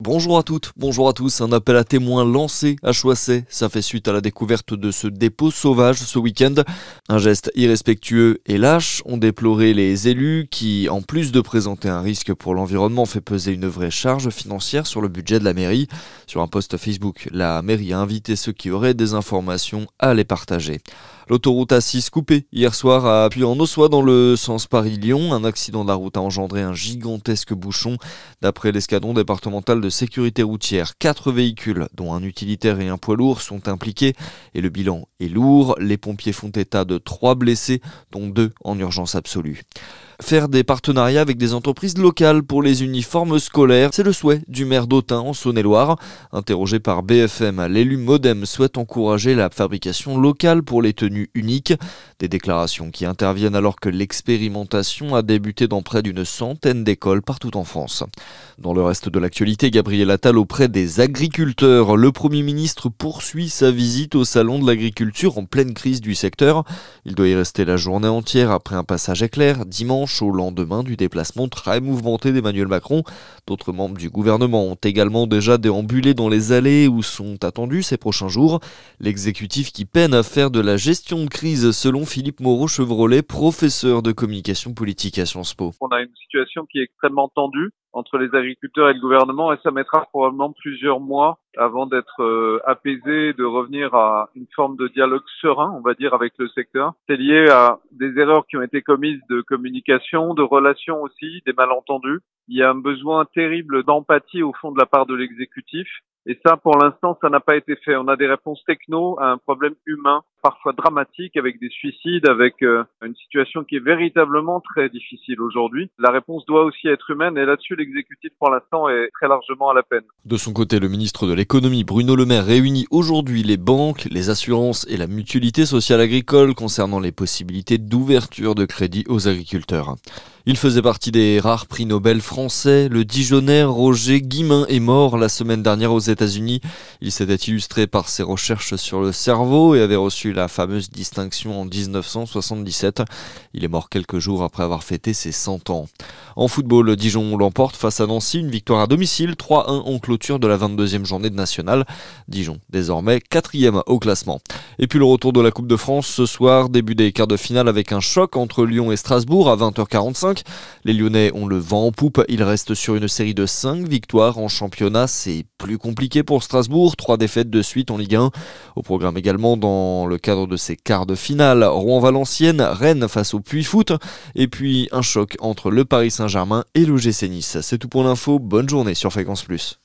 Bonjour à toutes, bonjour à tous. Un appel à témoins lancé à Choisset. Ça fait suite à la découverte de ce dépôt sauvage ce week-end. Un geste irrespectueux et lâche ont déploré les élus qui, en plus de présenter un risque pour l'environnement, fait peser une vraie charge financière sur le budget de la mairie. Sur un post Facebook, la mairie a invité ceux qui auraient des informations à les partager. L'autoroute A6 coupée hier soir à Puy en Ossois dans le sens Paris-Lyon. Un accident de la route a engendré un gigantesque bouchon. D'après l'escadron départemental de sécurité routière, quatre véhicules, dont un utilitaire et un poids lourd, sont impliqués et le bilan est lourd. Les pompiers font état de trois blessés, dont deux en urgence absolue. Faire des partenariats avec des entreprises locales pour les uniformes scolaires, c'est le souhait du maire d'Autun en Saône-et-Loire. Interrogé par BFM, l'élu Modem souhaite encourager la fabrication locale pour les tenues uniques. Des déclarations qui interviennent alors que l'expérimentation a débuté dans près d'une centaine d'écoles partout en France. Dans le reste de l'actualité, Gabriel Attal auprès des agriculteurs. Le Premier ministre poursuit sa visite au Salon de l'agriculture en pleine crise du secteur. Il doit y rester la journée entière après un passage éclair dimanche au lendemain du déplacement très mouvementé d'Emmanuel Macron. D'autres membres du gouvernement ont également déjà déambulé dans les allées où sont attendus ces prochains jours. L'exécutif qui peine à faire de la gestion de crise selon Philippe Moreau-Chevrolet, professeur de communication politique à Sciences Po. On a une situation qui est extrêmement tendue entre les agriculteurs et le gouvernement et ça mettra probablement plusieurs mois avant d'être euh, apaisé, de revenir à une forme de dialogue serein, on va dire, avec le secteur. C'est lié à des erreurs qui ont été commises de communication, de relations aussi, des malentendus. Il y a un besoin terrible d'empathie au fond de la part de l'exécutif et ça, pour l'instant, ça n'a pas été fait. On a des réponses techno à un problème humain, parfois dramatique, avec des suicides, avec euh, une situation qui est véritablement très difficile aujourd'hui. La réponse doit aussi être humaine, et là-dessus, l'exécutif, pour l'instant, est très largement à la peine. De son côté, le ministre de l'économie, Bruno Le Maire, réunit aujourd'hui les banques, les assurances et la mutualité sociale agricole concernant les possibilités d'ouverture de crédit aux agriculteurs. Il faisait partie des rares prix Nobel français. Le Dijonais Roger Guimin est mort la semaine dernière aux États-Unis. Il s'était illustré par ses recherches sur le cerveau et avait reçu la fameuse distinction en 1977. Il est mort quelques jours après avoir fêté ses 100 ans. En football, Dijon l'emporte face à Nancy, une victoire à domicile, 3-1 en clôture de la 22e journée de nationale. Dijon, désormais quatrième au classement. Et puis le retour de la Coupe de France ce soir, début des quarts de finale avec un choc entre Lyon et Strasbourg à 20h45. Les Lyonnais ont le vent en poupe. Ils restent sur une série de 5 victoires en championnat. C'est plus compliqué pour Strasbourg. Trois défaites de suite en Ligue 1. Au programme également dans le cadre de ces quarts de finale. Rouen-Valenciennes, Rennes face au Puy Foot. Et puis un choc entre le Paris Saint-Germain et le GC Nice. C'est tout pour l'info. Bonne journée sur Fréquence Plus.